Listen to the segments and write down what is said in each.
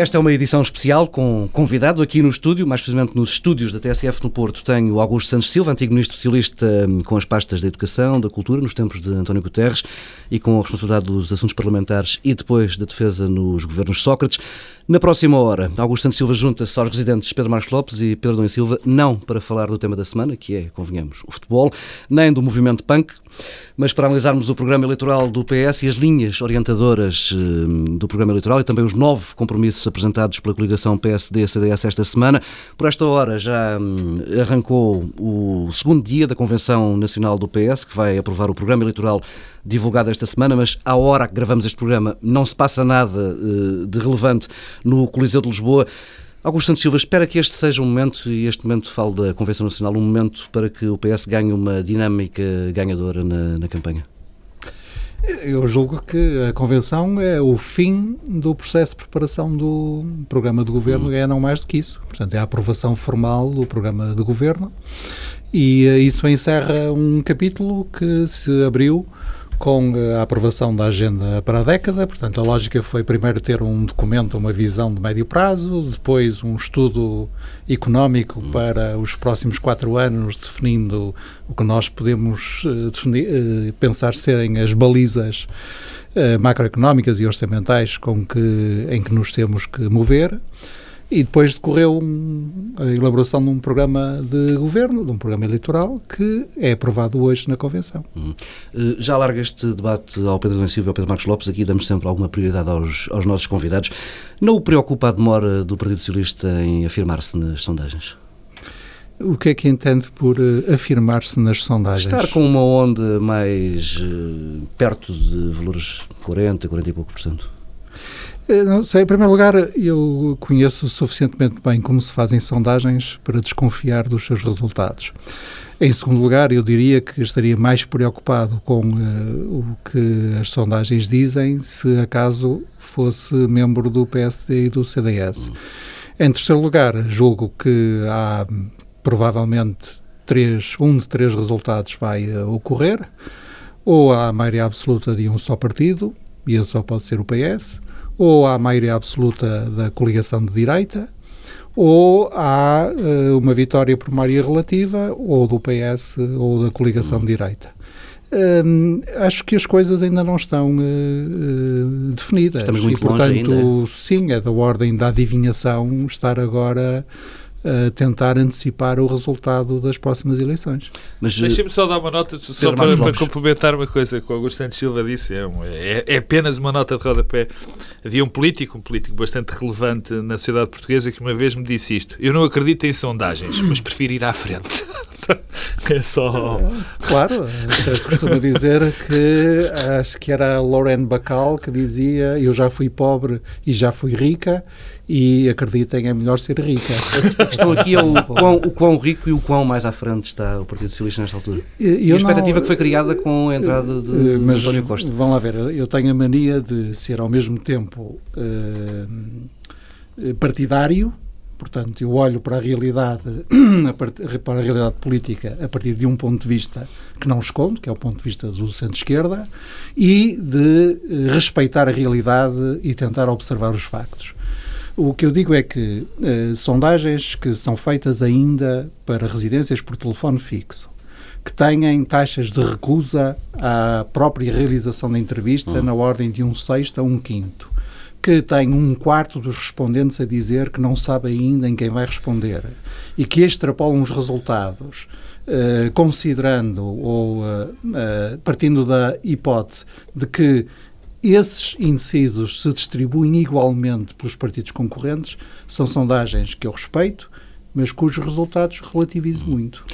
Esta é uma edição especial com convidado aqui no estúdio, mais precisamente nos estúdios da TSF no Porto. Tenho Augusto Santos Silva, antigo ministro socialista hum, com as pastas da Educação, da Cultura, nos tempos de António Guterres e com a responsabilidade dos assuntos parlamentares e depois da defesa nos governos Sócrates. Na próxima hora, Augusto Santos Silva junta-se aos residentes Pedro Marcos Lopes e Pedro Dom Silva, não para falar do tema da semana, que é, convenhamos, o futebol, nem do movimento punk, mas para analisarmos o programa eleitoral do PS e as linhas orientadoras hum, do programa eleitoral e também os nove compromissos apresentados pela coligação PSD-CDS esta semana. Por esta hora já hum, arrancou o segundo dia da Convenção Nacional do PS, que vai aprovar o programa eleitoral divulgado esta semana, mas à hora que gravamos este programa não se passa nada uh, de relevante no Coliseu de Lisboa. Augusto Santos Silva, espera que este seja um momento, e este momento falo da Convenção Nacional, um momento para que o PS ganhe uma dinâmica ganhadora na, na campanha? Eu julgo que a convenção é o fim do processo de preparação do programa de governo, hum. é não mais do que isso. Portanto, é a aprovação formal do programa de governo e eh, isso encerra um capítulo que se abriu com a aprovação da agenda para a década. Portanto, a lógica foi primeiro ter um documento, uma visão de médio prazo, depois um estudo económico para os próximos quatro anos, definindo o que nós podemos eh, definir, eh, pensar serem as balizas eh, macroeconómicas e orçamentais com que, em que nos temos que mover. E depois decorreu um, a elaboração de um programa de governo, de um programa eleitoral, que é aprovado hoje na Convenção. Hum. Eh, já larga este debate ao Pedro Silva e ao Pedro Marcos Lopes, aqui damos sempre alguma prioridade aos, aos nossos convidados. Não o preocupa a demora do Partido Socialista em afirmar-se nas sondagens? O que é que entende por uh, afirmar-se nas sondagens? Estar com uma onda mais uh, perto de valores 40, 40 e pouco por cento. Eh, não sei, em primeiro lugar, eu conheço suficientemente bem como se fazem sondagens para desconfiar dos seus resultados. Em segundo lugar, eu diria que estaria mais preocupado com uh, o que as sondagens dizem se acaso fosse membro do PSD e do CDS. Uhum. Em terceiro lugar, julgo que há provavelmente três, um de três resultados vai uh, ocorrer, ou há a maioria absoluta de um só partido, e esse só pode ser o PS, ou há maioria absoluta da coligação de direita, ou há uh, uma vitória por maioria relativa, ou do PS ou da coligação de direita. Um, acho que as coisas ainda não estão uh, definidas. Estamos muito e, portanto, sim, é da ordem da adivinhação estar agora a tentar antecipar o resultado das próximas eleições. Mas deixem-me só dar uma nota, só para, para, complementar uma coisa que o Augusto Santos Silva disse, é, é, é, apenas uma nota de rodapé. Havia um político, um político bastante relevante na sociedade portuguesa, que uma vez me disse isto: Eu não acredito em sondagens, mas prefiro ir à frente. é só. Claro, se costuma dizer que acho que era a Lauren Bacall que dizia: Eu já fui pobre e já fui rica e acreditem, é melhor ser rica. Estou aqui o quão, o quão rico e o quão mais à frente está o Partido Socialista nesta altura. Eu e a expectativa não, que foi criada com a entrada de eh, mas, António Costa. Vão lá ver, eu tenho a mania de ser ao mesmo tempo uh, partidário, portanto, eu olho para a realidade, para a realidade política a partir de um ponto de vista que não escondo, que é o ponto de vista do centro-esquerda, e de respeitar a realidade e tentar observar os factos. O que eu digo é que uh, sondagens que são feitas ainda para residências por telefone fixo, que têm taxas de recusa à própria realização da entrevista uhum. na ordem de um sexto a um quinto, que tem um quarto dos respondentes a dizer que não sabe ainda em quem vai responder e que extrapolam os resultados uh, considerando ou uh, partindo da hipótese de que esses indecisos se distribuem igualmente pelos partidos concorrentes, são sondagens que eu respeito, mas cujos resultados relativizo muito.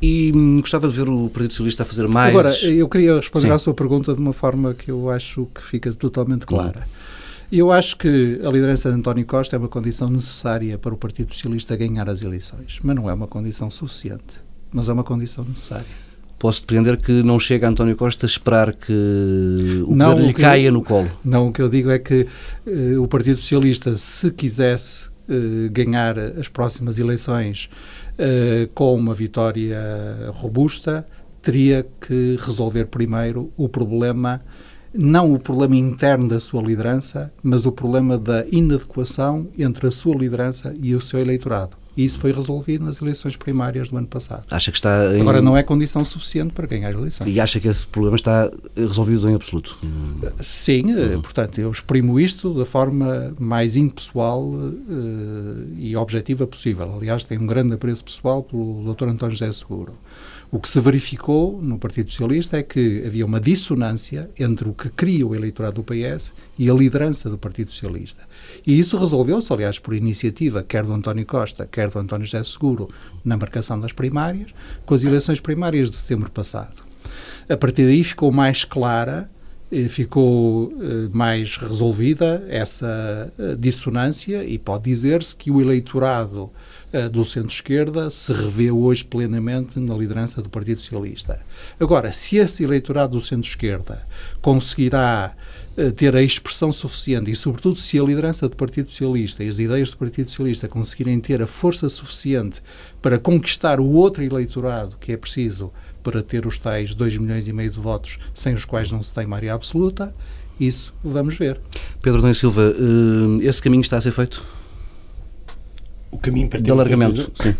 E hum, gostava de ver o Partido Socialista a fazer mais. Agora, eu queria responder Sim. à sua pergunta de uma forma que eu acho que fica totalmente clara. Eu acho que a liderança de António Costa é uma condição necessária para o Partido Socialista ganhar as eleições, mas não é uma condição suficiente, mas é uma condição necessária posso depreender que não chega António Costa a esperar que o não, lhe caia eu, no colo. Não, o que eu digo é que uh, o Partido Socialista, se quisesse uh, ganhar as próximas eleições uh, com uma vitória robusta, teria que resolver primeiro o problema não o problema interno da sua liderança, mas o problema da inadequação entre a sua liderança e o seu eleitorado. E isso foi resolvido nas eleições primárias do ano passado. Acha que está. Em... Agora, não é condição suficiente para ganhar eleições. E acha que esse problema está resolvido em absoluto? Sim, uhum. portanto, eu exprimo isto da forma mais impessoal uh, e objetiva possível. Aliás, tenho um grande apreço pessoal pelo Dr. António José Seguro. O que se verificou no Partido Socialista é que havia uma dissonância entre o que cria o eleitorado do PS e a liderança do Partido Socialista. E isso resolveu-se, aliás, por iniciativa quer do António Costa, quer do António José Seguro, na marcação das primárias, com as eleições primárias de setembro passado. A partir daí ficou mais clara eh, ficou eh, mais resolvida essa eh, dissonância e pode dizer-se que o eleitorado do centro-esquerda se revê hoje plenamente na liderança do Partido Socialista. Agora, se esse eleitorado do centro-esquerda conseguirá ter a expressão suficiente e, sobretudo, se a liderança do Partido Socialista e as ideias do Partido Socialista conseguirem ter a força suficiente para conquistar o outro eleitorado que é preciso para ter os tais 2 milhões e meio de votos sem os quais não se tem maioria absoluta, isso vamos ver. Pedro Domingos Silva, eh, esse caminho está a ser feito? O caminho para ter de alargamento, sim.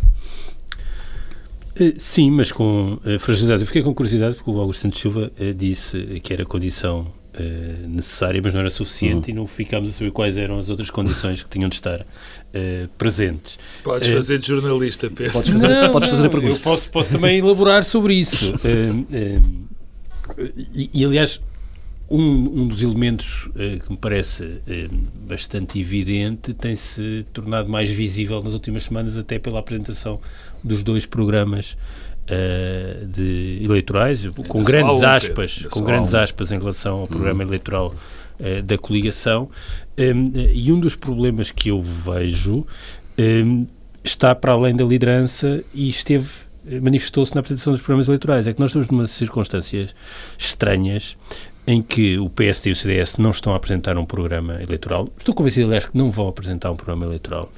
Uh, sim, mas com uh, fragilidade. Eu fiquei com curiosidade porque o Augusto Santos Silva uh, disse que era condição uh, necessária, mas não era suficiente uhum. e não ficámos a saber quais eram as outras condições que tinham de estar uh, presentes. Podes uh, fazer de jornalista, Pedro. Podes fazer, não, podes fazer a pergunta. Eu posso, posso também elaborar sobre isso. E, e, aliás, um, um, dos elementos que me parece bastante evidente tem-se tornado mais visível nas últimas semanas, até pela apresentação dos dois programas uh, de eleitorais, com grandes aspas, com grandes aspas em relação ao programa hum. eleitoral uh, da coligação. Um, e um dos problemas que eu vejo um, está para além da liderança e esteve manifestou-se na apresentação dos programas eleitorais. É que nós estamos numa circunstâncias estranhas em que o PSD e o CDS não estão a apresentar um programa eleitoral. Estou convencido, aliás, que não vão apresentar um programa eleitoral.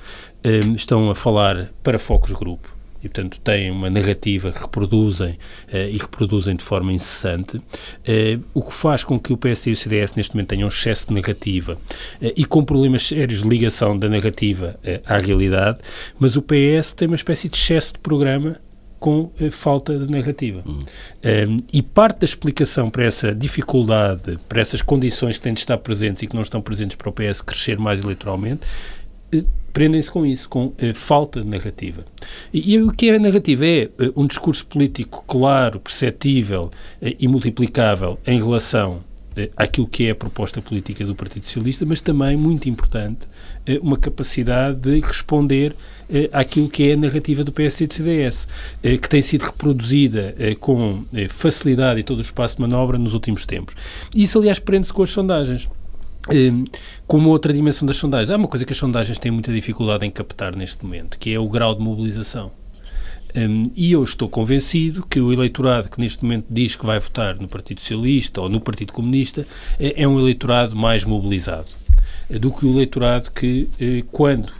Um, estão a falar para focos grupo e, portanto, têm uma narrativa que reproduzem uh, e reproduzem de forma incessante, uh, o que faz com que o PS e o CDS neste momento tenham um excesso de narrativa uh, e com problemas sérios de ligação da narrativa à realidade, mas o PS tem uma espécie de excesso de programa com falta de narrativa. Um, e parte da explicação para essa dificuldade, para essas condições que têm de estar presentes e que não estão presentes para o PS crescer mais eleitoralmente, prendem-se com isso, com uh, falta de narrativa. E, e, o que é a narrativa? É uh, um discurso político claro, perceptível uh, e multiplicável em relação àquilo que é a proposta política do Partido Socialista, mas também, muito importante, uma capacidade de responder àquilo que é a narrativa do PS e do CDS, que tem sido reproduzida com facilidade e todo o espaço de manobra nos últimos tempos. Isso, aliás, prende-se com as sondagens. Hum, como outra dimensão das sondagens, há uma coisa que as sondagens têm muita dificuldade em captar neste momento, que é o grau de mobilização. Um, e eu estou convencido que o eleitorado que neste momento diz que vai votar no Partido Socialista ou no Partido Comunista é, é um eleitorado mais mobilizado eh, do que o eleitorado que, eh, quando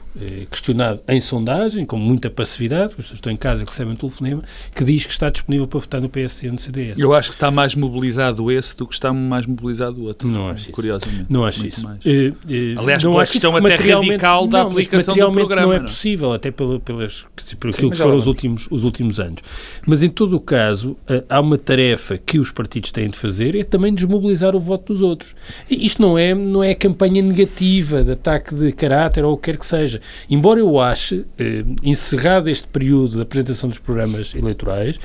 questionado em sondagem, com muita passividade, as pessoas estão em casa e recebem um telefonema, que diz que está disponível para votar no PSD e no CDS. Eu acho que está mais mobilizado esse do que está mais mobilizado o outro. Não acho curiosamente. Isso. Não acho isso. Uh, uh, Aliás, não pela questão até radical da não, aplicação do programa. não é possível, até pelo, pelas, pelo Sim, que foram os últimos, os últimos anos. Mas, em todo o caso, há uma tarefa que os partidos têm de fazer, é também desmobilizar o voto dos outros. E isto não é, não é campanha negativa, de ataque de caráter ou o que quer que seja. Embora eu ache, eh, encerrado este período da apresentação dos programas eleitorais,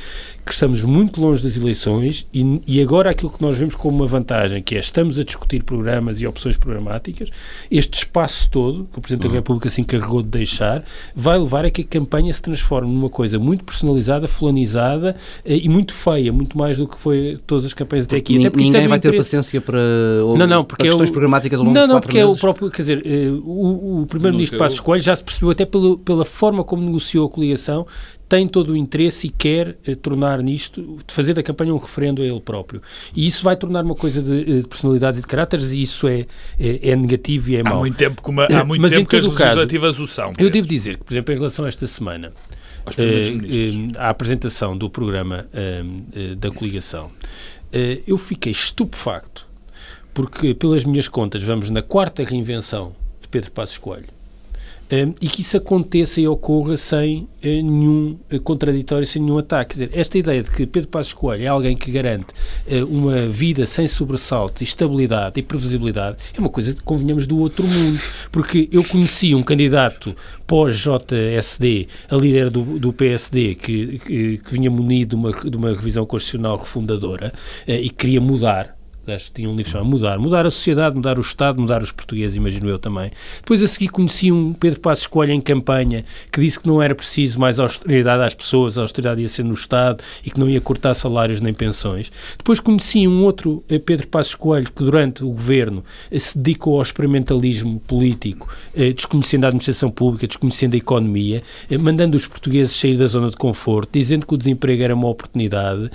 que estamos muito longe das eleições e, e, agora aquilo que nós vemos como uma vantagem, que é estamos a discutir programas e opções programáticas, este espaço todo, que o Presidente uhum. da República se encarregou de deixar, vai levar a que a campanha se transforme numa coisa muito personalizada, fulanizada eh, e muito feia, muito mais do que foi todas as campanhas até aqui. Até ninguém é vai ter paciência para, ou, não, não, porque para questões é o, programáticas ao longo Não, não, porque meses. é o próprio, quer dizer, eh, o, o Primeiro-Ministro Passos Coelho já se percebeu até pelo, pela forma como negociou a coligação, tem todo o interesse e quer eh, tornar nisto, fazer da campanha um referendo a ele próprio. E isso vai tornar uma coisa de, eh, de personalidades e de caráteres e isso é, é, é negativo e é há mau. Muito tempo que uma, há muito Mas tempo que as legislativas caso, o são. Eu devo dizer que, por exemplo, em relação a esta semana, eh, a apresentação do programa eh, da coligação, eh, eu fiquei estupefacto porque, pelas minhas contas, vamos na quarta reinvenção de Pedro Passos Coelho. E que isso aconteça e ocorra sem uh, nenhum uh, contraditório, sem nenhum ataque. Quer dizer, esta ideia de que Pedro Passos Coelho é alguém que garante uh, uma vida sem sobressaltos, estabilidade e previsibilidade é uma coisa que convenhamos do outro mundo. Porque eu conheci um candidato pós-JSD, a líder do, do PSD, que, que, que, vinha munido de uma, de uma revisão constitucional refundadora e queria mudar que tinha um livro chamado Mudar. Mudar a sociedade, mudar o Estado, mudar os portugueses, imagino eu também. Depois a seguir conheci um Pedro Passos Coelho em campanha que disse que não era preciso mais austeridade às pessoas, a austeridade ia ser no Estado e que não ia cortar salários nem pensões. Depois conheci um outro eh, Pedro Passos Coelho que durante o governo eh, se dedicou ao experimentalismo político, eh, desconhecendo a administração pública, desconhecendo a economia, mandando os portugueses sair da zona de conforto, dizendo que o desemprego era uma oportunidade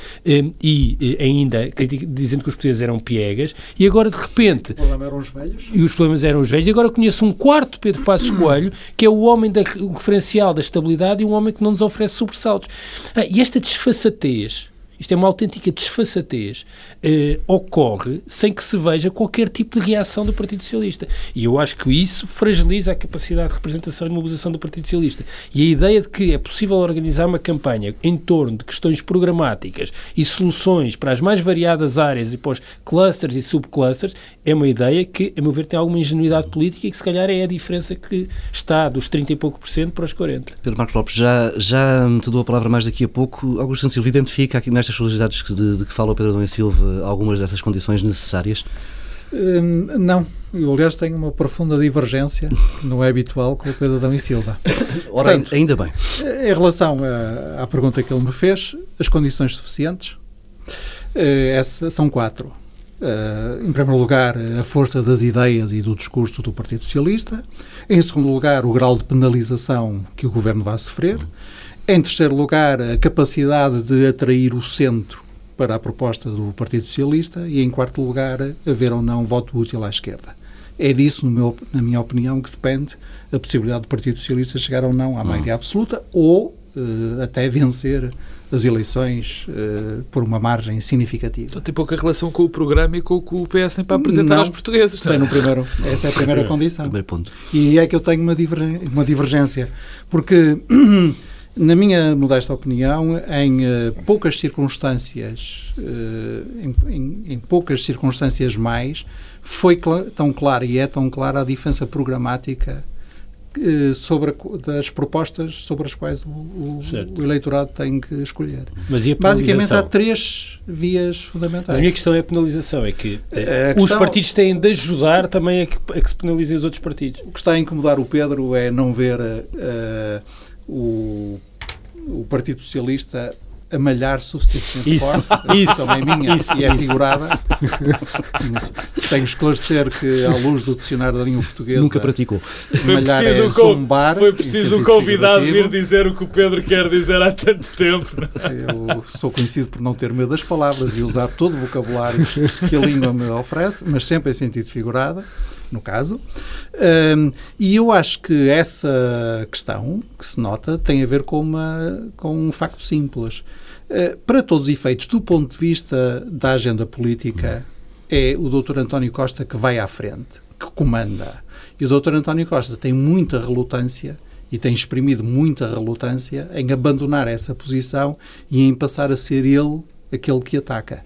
e ainda dizendo que os portugueses eram piegas, e agora de repente. O problema eram os velhos. E os problemas eram os velhos, e agora conheço um quarto Pedro Passos Coelho, que é o homem da, o referencial da estabilidade e um homem que não nos oferece sobressaltos. Ah, e esta desfaçatez isto é uma autêntica desfaçatez, eh, ocorre sem que se veja qualquer tipo de reação do Partido Socialista. E eu acho que isso fragiliza a capacidade de representação e mobilização do Partido Socialista. E a ideia de que é possível organizar uma campanha em torno de questões programáticas e soluções para as mais variadas áreas e para os clusters e subclusters é uma ideia que, a meu ver, tem alguma ingenuidade política e que se calhar é a diferença que está dos 30 e pouco por cento para os 40. Pedro Marcos Lopes, já, já te dou a palavra mais daqui a pouco. Augusto Silva identifica aqui nestas solicitados de, de que fala o Pedro e Silva algumas dessas condições necessárias? Hum, não. Eu, aliás, tenho uma profunda divergência, que não é habitual, com o Pedro Adão e Silva. Ora, Portanto, ainda bem. Em relação à, à pergunta que ele me fez, as condições suficientes eh, essa, são quatro. Uh, em primeiro lugar, a força das ideias e do discurso do Partido Socialista. Em segundo lugar, o grau de penalização que o governo vai sofrer. Em terceiro lugar, a capacidade de atrair o centro para a proposta do Partido Socialista e, em quarto lugar, haver ou não voto útil à esquerda. É disso, meu, na minha opinião, que depende a possibilidade do Partido Socialista chegar ou não à hum. maioria absoluta ou uh, até vencer as eleições uh, por uma margem significativa. Então tem pouca relação com o programa e com o que o PS tem para apresentar não, aos portugueses. Tem no primeiro, essa é a primeira condição. Primeiro ponto. E é que eu tenho uma, uma divergência, porque Na minha modesta opinião, em uh, poucas circunstâncias, uh, em, em, poucas circunstâncias mais, foi cl tão clara e é tão clara a diferença programática uh, sobre a, das propostas sobre as quais o, o, o, eleitorado tem que escolher. Basicamente há três vias fundamentais. Mas a minha questão é a penalização, é que questão, os partidos têm de ajudar também a que, a que, se penalizem os outros partidos. O que está a incomodar o Pedro é não ver o, o Partido Socialista a malhar suficientemente isso, forte. Isso, também minha isso, e é isso. figurada. Tenho que esclarecer que, à luz do dicionário da língua portuguesa, nunca praticou. Malhar é zombar. Foi preciso um convidado vir dizer o que o Pedro quer dizer há tanto tempo. Eu sou conhecido por não ter medo das palavras e usar todo o vocabulário que a língua me oferece, mas sempre em sentido figurado no caso. Um, e eu acho que essa questão que se nota tem a ver com, uma, com um facto simples. Uh, para todos os efeitos, do ponto de vista da agenda política, é o Dr. António Costa que vai à frente, que comanda. E o Dr. António Costa tem muita relutância e tem exprimido muita relutância em abandonar essa posição e em passar a ser ele aquele que ataca.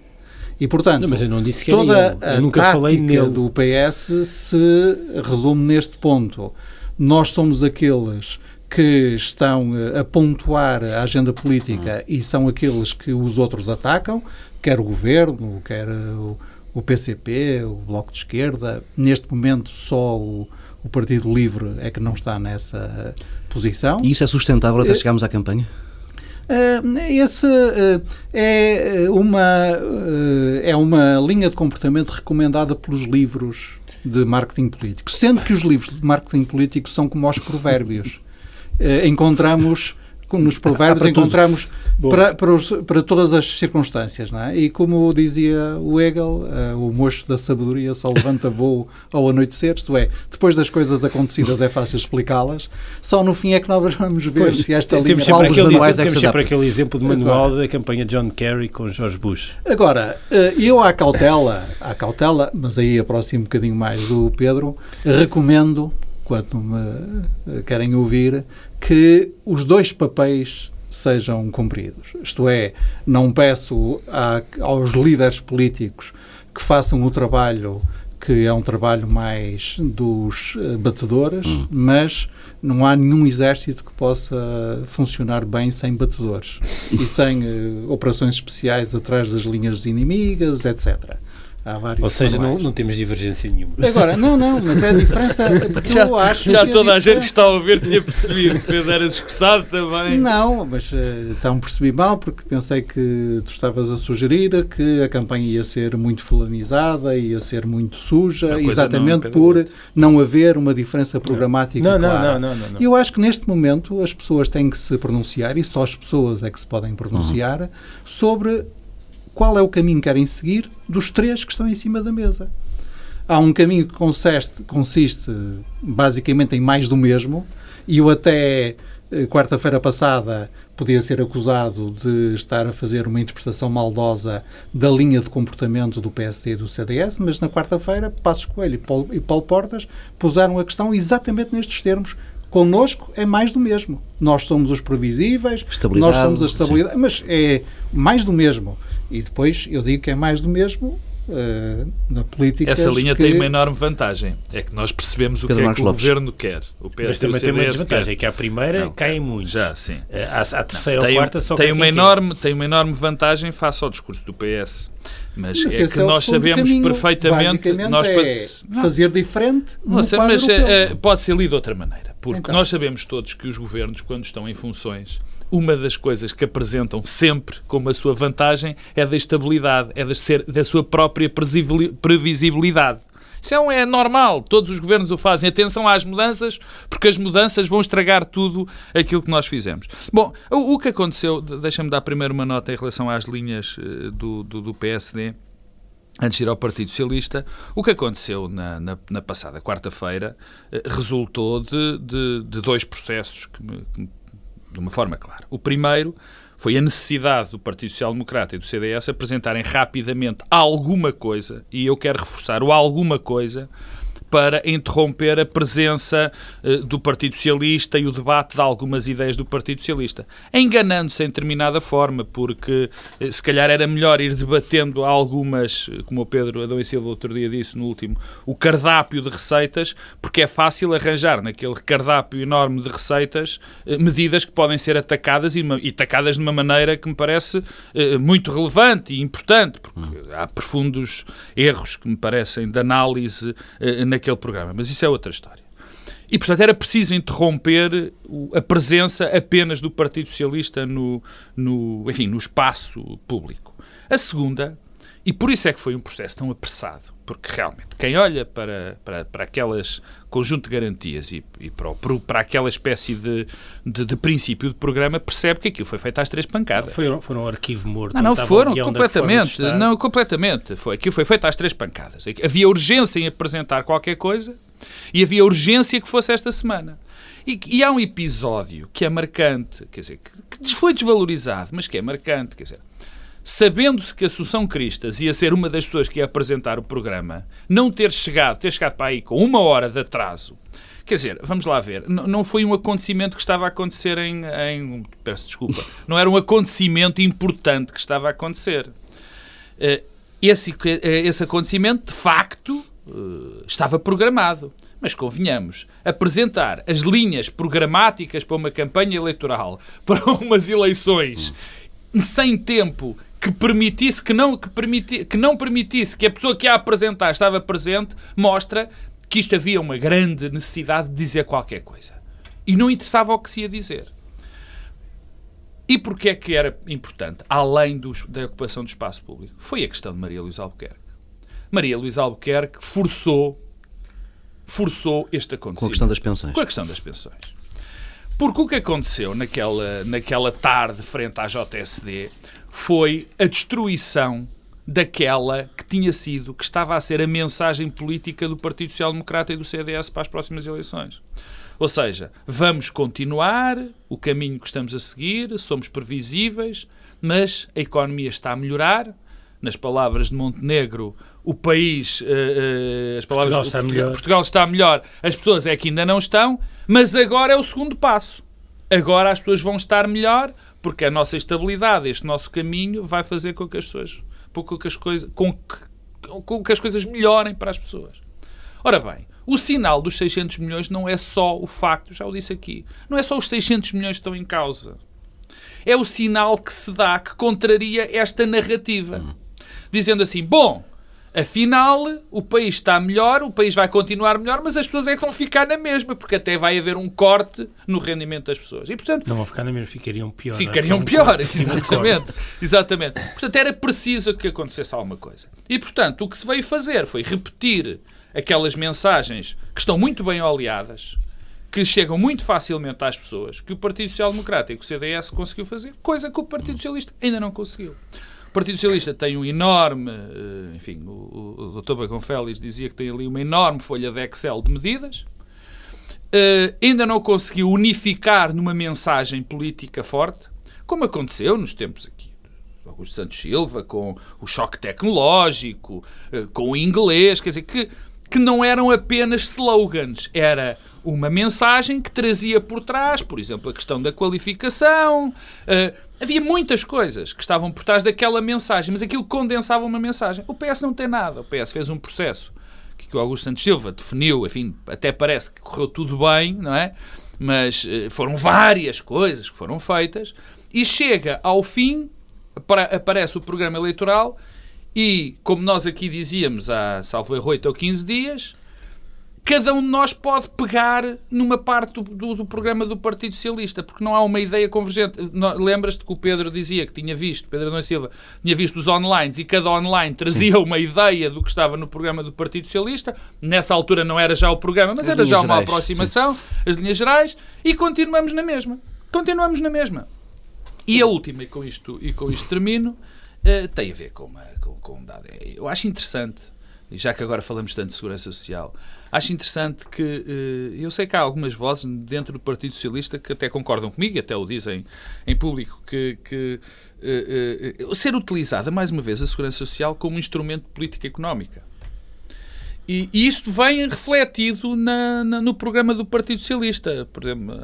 E, portanto, não, mas eu não disse que toda eu. A falei nele. do PS se resume neste ponto. Nós somos aqueles que estão a pontuar a agenda política e são aqueles que os outros atacam, quer o governo, quer o, o PCP, o Bloco de Esquerda. Neste momento, só o, o Partido Livre é que não está nessa posição. E isso é sustentável até chegarmos à campanha? Uh, esse uh, é, uma, uh, é uma linha de comportamento recomendada pelos livros de marketing político, sendo que os livros de marketing político são como os provérbios. encontramos como nos provérbios para encontramos para, para, os, para, todas as circunstâncias, não é? E como dizia o Hegel, uh, o mocho da sabedoria só levanta voo ao anoitecer, isto é, depois das coisas acontecidas é fácil explicá-las, só no fim é que nós vamos ver pois, se esta temos linha... Sempre aquele, exemplo, é temos sempre aquele exemplo de manual Agora, da campanha de John Kerry com George Bush. Agora, uh, eu à cautela, à cautela, mas aí aproximo um bocadinho mais do Pedro, recomendo quando me eh, querem ouvir, que os dois papéis sejam cumpridos. Isto é, não peço a, aos líderes políticos que façam o trabalho que é um trabalho mais dos eh, batedores, hum. mas não há nenhum exército que possa funcionar bem sem batedores e sem uh, operações especiais atrás das linhas inimigas, etc. Há vários Ou seja, não, não, temos divergência nenhuma. Agora, não, não, mas é a diferença. Porque já, eu acho já toda a, a gente que está a ouvir tinha percebido que Pedro era escusado também. Não, mas uh, então percebi mal porque pensei que tu estavas a sugerir que a campanha ia ser muito fulanizada, ia ser muito suja, exatamente não, por não haver uma diferença programática não, clara. Não, não, não, não, E eu acho que neste momento as pessoas têm que se pronunciar, e só as pessoas é que se podem pronunciar, uhum. sobre qual é o caminho que querem seguir dos três que estão em cima da mesa. Há um caminho que consiste, consiste basicamente em mais do mesmo, e eu até eh, quarta-feira passada podia ser acusado de estar a fazer uma interpretação maldosa da linha de comportamento do PSD e do CDS, mas na quarta-feira Passos Coelho e Paulo, e Paulo Portas puseram a questão exatamente nestes termos. Connosco é mais do mesmo. Nós somos os previsíveis, nós somos a estabilidade, sim. mas é mais do mesmo. E depois eu digo que é mais do mesmo uh, na política. Essa linha que... tem uma enorme vantagem. É que nós percebemos o Pedro que é que Lopes. o governo quer. O PS Mas também tem uma desvantagem, quer. que a primeira Não, caem muito. Já, sim. A, a terceira Não, ou quarta só tem uma enorme Tem uma enorme vantagem face ao discurso do PS. Mas, mas é que é nós sabemos caminho, perfeitamente. Nós é fazer diferente. Nossa, mas uh, pode ser lido de outra maneira. Porque então. nós sabemos todos que os governos, quando estão em funções, uma das coisas que apresentam sempre como a sua vantagem é da estabilidade, é de ser, da sua própria previsibilidade. Isso é, um, é normal, todos os governos o fazem. Atenção às mudanças, porque as mudanças vão estragar tudo aquilo que nós fizemos. Bom, o, o que aconteceu, deixa-me dar primeiro uma nota em relação às linhas uh, do, do, do PSD antes de ir ao Partido Socialista, o que aconteceu na, na, na passada quarta-feira eh, resultou de, de, de, dois processos que me, que de uma forma clara. O primeiro foi a necessidade do Partido Social Democrata e do CDS apresentarem rapidamente alguma coisa, e eu quero reforçar o alguma coisa, para interromper a presença uh, do Partido Socialista e o debate de algumas ideias do Partido Socialista. Enganando-se em determinada forma, porque uh, se calhar era melhor ir debatendo algumas, eh, como o Pedro Adão e Silva outro dia disse no último, o cardápio de receitas, porque é fácil arranjar naquele cardápio enorme de receitas uh, medidas que podem ser atacadas e, e, atacadas de uma maneira que me parece muito relevante e importante, porque há profundos erros que me parecem de análise na naquele programa, mas isso é outra história. E, portanto, era preciso interromper a presença apenas do Partido Socialista no, no, enfim, no espaço público. A segunda, e por isso é que foi um processo tão apressado, porque realmente quem olha para, para, para aquelas conjunto de garantias e, e para, para aquela espécie de, de, de, princípio de programa percebe que aquilo foi feito às três pancadas. Foram, foram um arquivo morto. Não, não foram, completamente. Não, completamente. Foi, aquilo foi feito às três pancadas. Havia urgência em apresentar qualquer coisa e havia urgência que fosse esta semana. E, e há um episódio que é marcante, quer dizer, que, que foi desvalorizado, mas que é marcante, quer dizer, sabendo-se que a Assunção Cristas ia ser uma das pessoas que ia apresentar o programa, não ter chegado, ter chegado para aí com uma hora de atraso, Quer dizer, vamos lá ver, não foi um acontecimento que estava a acontecer em, em. Peço desculpa. Não era um acontecimento importante que estava a acontecer. Eh, esse, eh, esse acontecimento, de facto, eh, estava programado. Mas convenhamos, apresentar as linhas programáticas para uma campanha eleitoral, para umas eleições, sem tempo que permitisse que não, que, permiti, que não permitisse que a pessoa que a apresentar estava presente, mostra que isto havia uma grande necessidade de dizer qualquer coisa. E não interessava o que se ia dizer. E porquê é que era importante, além dos, da ocupação do espaço público? Foi a questão de Maria Luísa Albuquerque. Maria Luísa Albuquerque forçou, forçou este acontecimento. Com a questão das pensões. Com a questão das pensões. Porque o que aconteceu naquela, naquela tarde frente à JSD foi a destruição daquela que tinha sido, que estava a ser a mensagem política do Partido Social Democrata e do CDS para as próximas eleições. Ou seja, vamos continuar o caminho que estamos a seguir, somos previsíveis, mas a economia está a melhorar. Nas palavras de Montenegro, o país, uh, uh, as palavras Portugal está, Portugal, Portugal está melhor, as pessoas é que ainda não estão, mas agora é o segundo passo. Agora as pessoas vão estar melhor, porque a nossa estabilidade, este nosso caminho, vai fazer com que as pessoas com que as coisas, com que, com que as coisas melhorem para as pessoas. Ora bem, o sinal dos 600 milhões não é só o facto, já o disse aqui, não é só os 600 milhões que estão em causa. É o sinal que se dá, que contraria esta narrativa. Dizendo assim, bom, Afinal, o país está melhor, o país vai continuar melhor, mas as pessoas é que vão ficar na mesma, porque até vai haver um corte no rendimento das pessoas. E, portanto, não vão ficar na mesma, ficariam pior. É? Ficariam é? pior, exatamente. exatamente. Portanto, era preciso que acontecesse alguma coisa. E, portanto, o que se veio fazer foi repetir aquelas mensagens que estão muito bem oleadas, que chegam muito facilmente às pessoas, que o Partido Social Democrata e que o CDS conseguiu fazer, coisa que o Partido Socialista ainda não conseguiu. O Partido Socialista tem um enorme, eh, enfim, o, o Dr. Bacon Félix dizia que tem ali uma enorme folha de Excel de medidas, uh, ainda não conseguiu unificar numa mensagem política forte, como aconteceu nos tempos aqui. Augusto Santos Silva, com o choque tecnológico, uh, com o inglês, quer dizer, que, que não eram apenas slogans, era uma mensagem que trazia por trás, por exemplo, a questão da qualificação. Uh, havia muitas coisas que estavam por trás daquela mensagem, mas aquilo condensava uma mensagem. O PS não tem nada. O PS fez um processo que o Augusto Santos Silva definiu, enfim, até parece que correu tudo bem, não é? Mas uh, foram várias coisas que foram feitas e chega ao fim, aparece o programa eleitoral e, como nós aqui dizíamos há, salvo erro, 8 ou 15 dias, cada um de nós pode pegar numa parte do, do, do, programa do Partido Socialista, porque não há uma ideia convergente. Lembras-te que o Pedro dizia que tinha visto, Pedro Adão Silva, tinha visto os online e cada online trazia Sim. uma ideia do que estava no programa do Partido Socialista. Nessa altura não era já o programa, mas as era já uma gerais. aproximação, Sim. as linhas gerais, e continuamos na mesma. Continuamos na mesma. E a última, e com isto, e com isto termino, uh, tem a ver com, uma, com, com um dado. Eu acho interessante, já que agora falamos tanto de segurança social, acho interessante que uh, eu sei que há algumas vozes dentro do Partido Socialista que até concordam comigo, até o dizem em público, que, que uh, uh, ser utilizada mais uma vez a segurança social como instrumento de política económica. E, e isto vem refletido na, na, no programa do Partido Socialista. Por exemplo,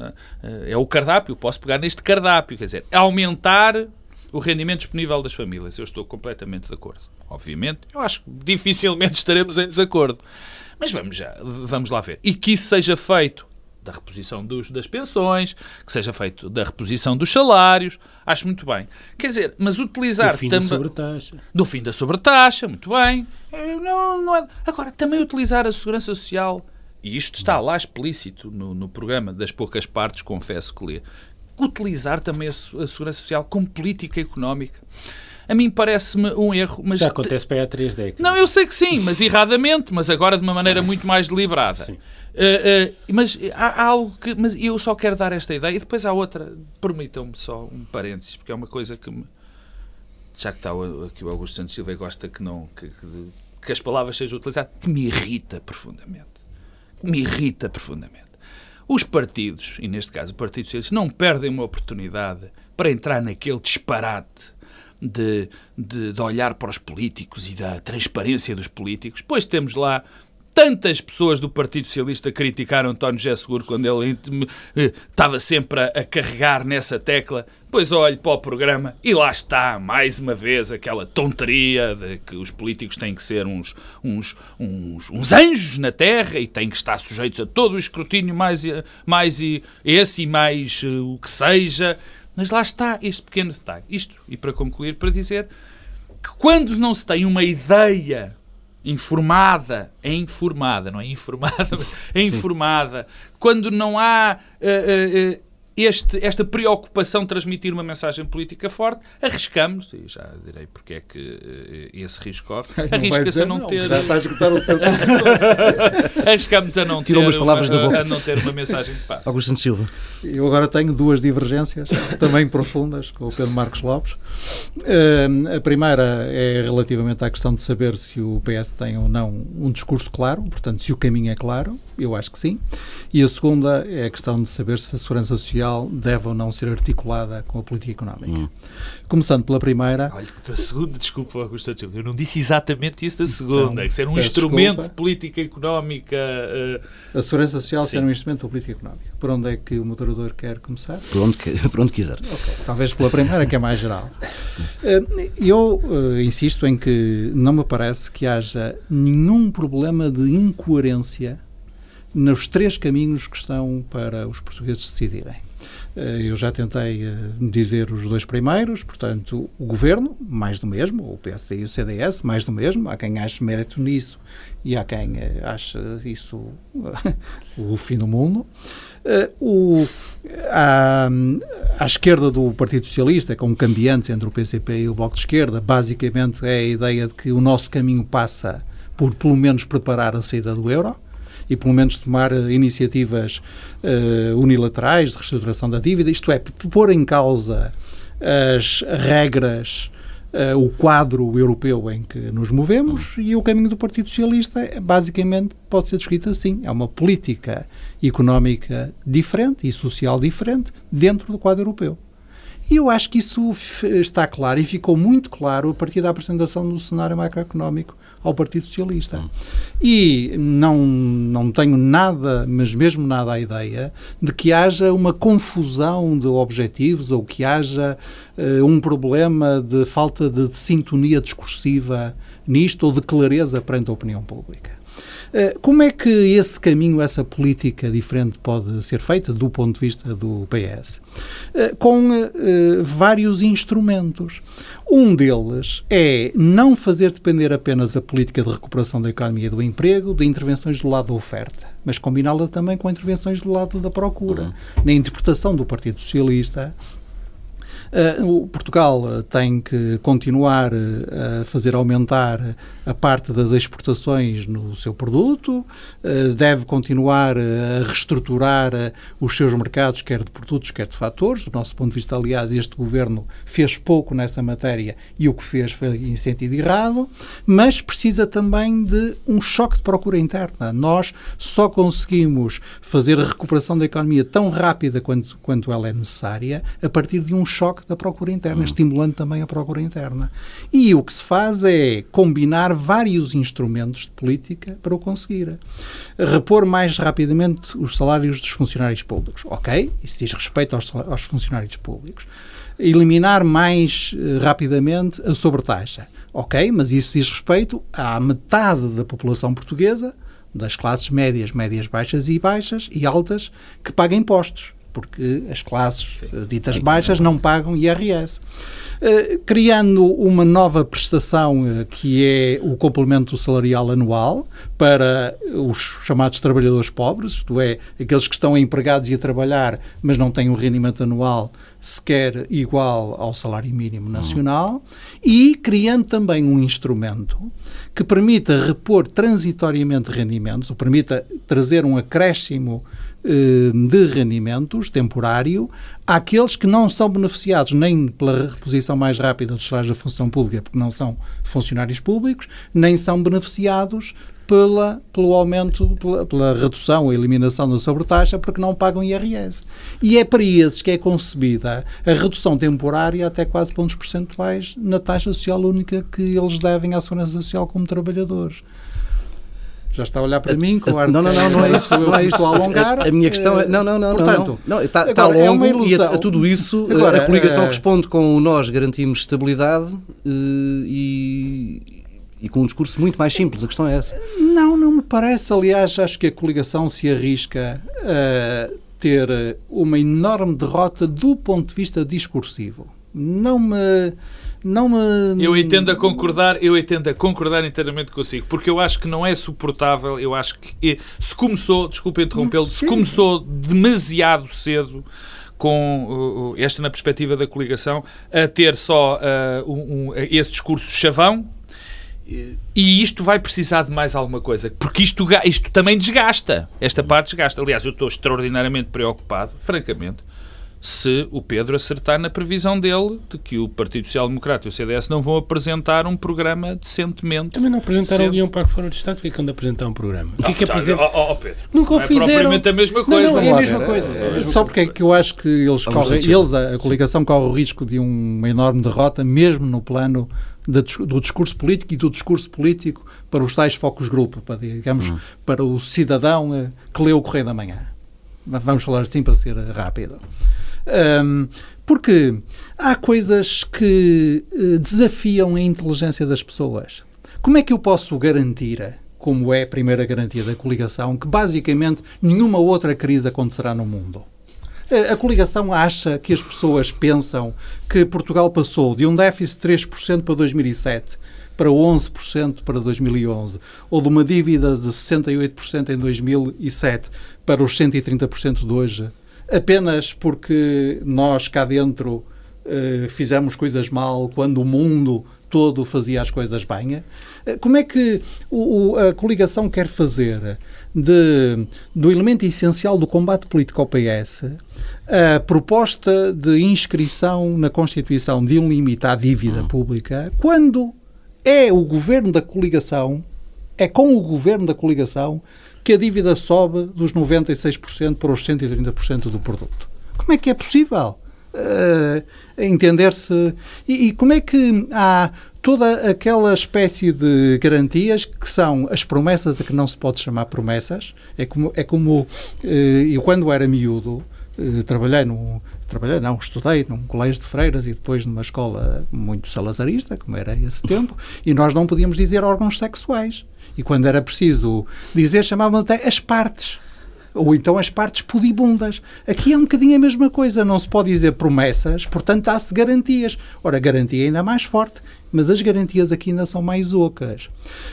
é o cardápio, posso pegar neste cardápio, quer dizer, aumentar o rendimento disponível das famílias. Eu estou completamente de acordo. Obviamente, eu acho que dificilmente estaremos em desacordo. Mas vamos, já, vamos lá ver. E que isso seja feito da reposição dos, das pensões, que seja feito da reposição dos salários, acho muito bem. Quer dizer, mas utilizar... Do fim da sobretaxa. Do fim da sobretaxa, muito bem. Não, não é... Agora, também utilizar a segurança social, e isto está lá explícito no, no programa das poucas partes, confesso que lê, utilizar também a, a segurança social como política económica a mim parece-me um erro. Mas Já acontece para há três décadas. Não, eu sei que sim, mas erradamente, mas agora de uma maneira muito mais deliberada. Sim. Uh, uh, mas há, há, algo que. Mas eu só quero dar esta ideia e depois há outra. Permitam-me só um parênteses, porque é uma coisa que me. Já que está aqui o Augusto Santos Silva e gosta que, não, que, que, que as palavras sejam utilizadas, que me irrita profundamente. Me irrita profundamente. Os partidos, e neste caso o Partido Socialista, não perdem uma oportunidade para entrar naquele disparate de, de, de olhar para os políticos e da transparência dos políticos. Pois temos lá tantas pessoas do Partido Socialista criticaram António José Seguro quando ele eh, estava sempre a, a, carregar nessa tecla. Pois olho para o programa e lá está, mais uma vez, aquela tonteria de que os políticos têm que ser uns, uns, uns, uns anjos na terra e têm que estar sujeitos a todo o escrutínio, mais, mais esse e mais uh, o que seja. Mas lá está este pequeno detalhe. Isto, e para concluir, para dizer que quando não se tem uma ideia informada, é informada, não é informada, é informada, quando não há uh, uh, uh, este, esta preocupação de transmitir uma mensagem política forte, arriscamos, e já direi porque é que uh, esse risco corre, arrisca-se a não, não ter. Já está a escutar o seu Arriscamos a não ter, umas palavras uma, da boca. a não ter uma mensagem de paz. Augusto Santos Silva. Eu agora tenho duas divergências, também profundas, com o Pedro Marcos Lopes. Uh, a primeira é relativamente à questão de saber se o PS tem ou não um discurso claro, portanto, se o caminho é claro, eu acho que sim. E a segunda é a questão de saber se a segurança social deve ou não ser articulada com a política económica. Hum. Começando pela primeira. Olha, a segunda, desculpa, Augusto, eu não disse exatamente isso da segunda, então, que ser um instrumento desculpa. de política económica. Uh, a segurança social sim. ser um instrumento de política económica. Por onde é que o moderador quer começar? Por onde, por onde quiser. Okay. Talvez pela primeira, que é mais geral. Uh, eu uh, insisto em que não me parece que haja nenhum problema de incoerência nos três caminhos que estão para os portugueses decidirem. Eh, eu já tentei eh, dizer os dois primeiros, portanto, o governo, mais do mesmo, o PSD e o CDS, mais do mesmo. Há quem ache mérito nisso e há quem eh, ache isso o fim do mundo. O, à, à, esquerda do Partido Socialista, com cambiantes entre o PCP e o Bloco de Esquerda, basicamente é a ideia de que o nosso caminho passa por, pelo menos, preparar a saída do euro e pelo menos tomar eh, iniciativas uh, unilaterais de reestruturação da dívida, isto é, pôr em causa as regras Uh, o quadro europeu em que nos movemos e o caminho do Partido Socialista basicamente pode ser descrito assim. É uma política económica diferente e social diferente dentro do quadro europeu. E eu acho que isso está claro e ficou muito claro a partir da apresentação do cenário macroeconómico ao Partido Socialista. Hum. E não, não tenho nada, mas mesmo nada à ideia, de que haja uma confusão de objetivos ou que haja uh, um problema de falta de, de sintonia discursiva nisto ou de clareza perante a opinião pública. Eh, como é que esse caminho, essa política diferente pode ser feita do ponto de vista do PS? Eh, com eh, vários instrumentos. Um deles é não fazer depender apenas a política de recuperação da economia e do emprego de intervenções do lado da oferta, mas combiná-la também com intervenções do lado da procura. Uhum. Na interpretação do Partido Socialista, Uh, Portugal uh, tem que continuar uh, a fazer aumentar a parte das exportações no seu produto, deve continuar a reestruturar os seus mercados, quer de produtos, quer de fatores. Do nosso ponto de vista, aliás, este governo fez pouco nessa matéria e o que fez foi em sentido errado, mas precisa também de um choque de procura interna. Nós só conseguimos fazer a recuperação da economia tão rápida quanto, quanto ela é necessária a partir de um choque da procura interna, uhum. estimulando também a procura interna. E o que se faz é combinar vários instrumentos de política para o conseguir. Repor mais rapidamente os salários dos funcionários públicos. Ok, isso diz respeito aos, aos funcionários públicos. Eliminar mais uh, rapidamente a sobretaxa. Ok, mas isso diz respeito à metade da população portuguesa das classes médias, médias baixas e baixas e altas que paga impostos porque as classes Sim. Eh, ditas baixas não pagam IRS. Uh, criando uma nova prestação uh, que é o complemento salarial anual para os chamados trabalhadores pobres, isto é, aqueles que estão empregados e a trabalhar, mas não têm um rendimento anual sequer igual ao salário mínimo nacional, uhum. e criando também um instrumento que permita repor transitoriamente rendimentos, ou permita trazer um acréscimo eh, de rendimentos temporário àqueles que não são beneficiados nem pela reposição mais rápida dos salários da função pública, porque não são funcionários públicos, nem são beneficiados pela, pelo aumento, pela, pela redução ou eliminação da sobretaxa, porque não pagam IRS. E é para esses que é concebida a redução temporária até 4 pontos percentuais na taxa social única que eles devem à Segurança Social como trabalhadores. Já está a olhar para mim com ar Não, não, não, não é isso. Não é isso. a alongar. A, minha questão é. Não, não, não. Portanto, não, não. Está, está longo é uma ilusão. e a, a, tudo isso agora, a coligação responde com nós garantimos estabilidade e, e com um discurso muito mais simples. A questão é essa. Não, não me parece. Aliás, acho que a coligação se arrisca a ter uma enorme derrota do ponto de vista discursivo. Não me não me. Eu entendo a concordar, eu entendo a concordar inteiramente consigo, porque eu acho que não é suportável, eu acho que se começou, desculpa interrompê-lo, se começou demasiado cedo com uh, esta na perspectiva da coligação, a ter só uh, um, um, esse discurso chavão, e isto vai precisar de mais alguma coisa, porque isto, isto também desgasta. Esta parte desgasta. Aliás, eu estou extraordinariamente preocupado, francamente, se o Pedro acertar na previsão dele de que o Partido Social Democrata e o CDS não vão apresentar um programa decentemente. Também não apresentaram o guião para fora de Estado, porque é que quando apresentar um programa? O que é que apresentam? Oh, oh, Pedro, Nunca o fizeram. É a mesma coisa. Não, não, é a mesma coisa. É, só porque é que eu acho que eles, correm, eles a, a coligação corre o risco de uma enorme derrota, mesmo no plano do discurso político e do discurso político para os tais focos grupo, para, digamos, hum. para o cidadão eh, que lê o Correio da Manhã. Vamos falar assim para ser rápido. Um, porque há coisas que uh, desafiam a inteligência das pessoas. Como é que eu posso garantir, como é a primeira garantia da coligação, que basicamente nenhuma outra crise acontecerá no mundo? A coligação acha que as pessoas pensam que Portugal passou de um déficit de 3% para 2007 para 11% para 2011, ou de uma dívida de 68% em 2007 para os 130% de hoje, apenas porque nós cá dentro uh, fizemos coisas mal quando o mundo todo fazia as coisas bem. Uh, como é que o, a coligação quer fazer de, do elemento essencial do combate político ao PS a proposta de inscrição na Constituição de um limite à dívida hum. pública quando é o governo da coligação, é com o governo da coligação que a dívida sobe dos 96% para os 130% do produto. Como é que é possível? Uh, entender-se. E, e, como é que há toda aquela espécie de garantias que são as promessas a que não se pode chamar promessas? É como. É como uh, eu, quando era miúdo, uh, trabalhei num. Trabalhei, não, estudei num colégio de freiras e depois numa escola muito salazarista, como era esse tempo, e nós não podíamos dizer órgãos sexuais. E quando era preciso dizer, chamavam até as partes. Ou então as partes pudibundas. Aqui é um bocadinho a mesma coisa. Não se pode dizer promessas, portanto há-se garantias. Ora, garantia é ainda mais forte, mas as garantias aqui ainda são mais ocas.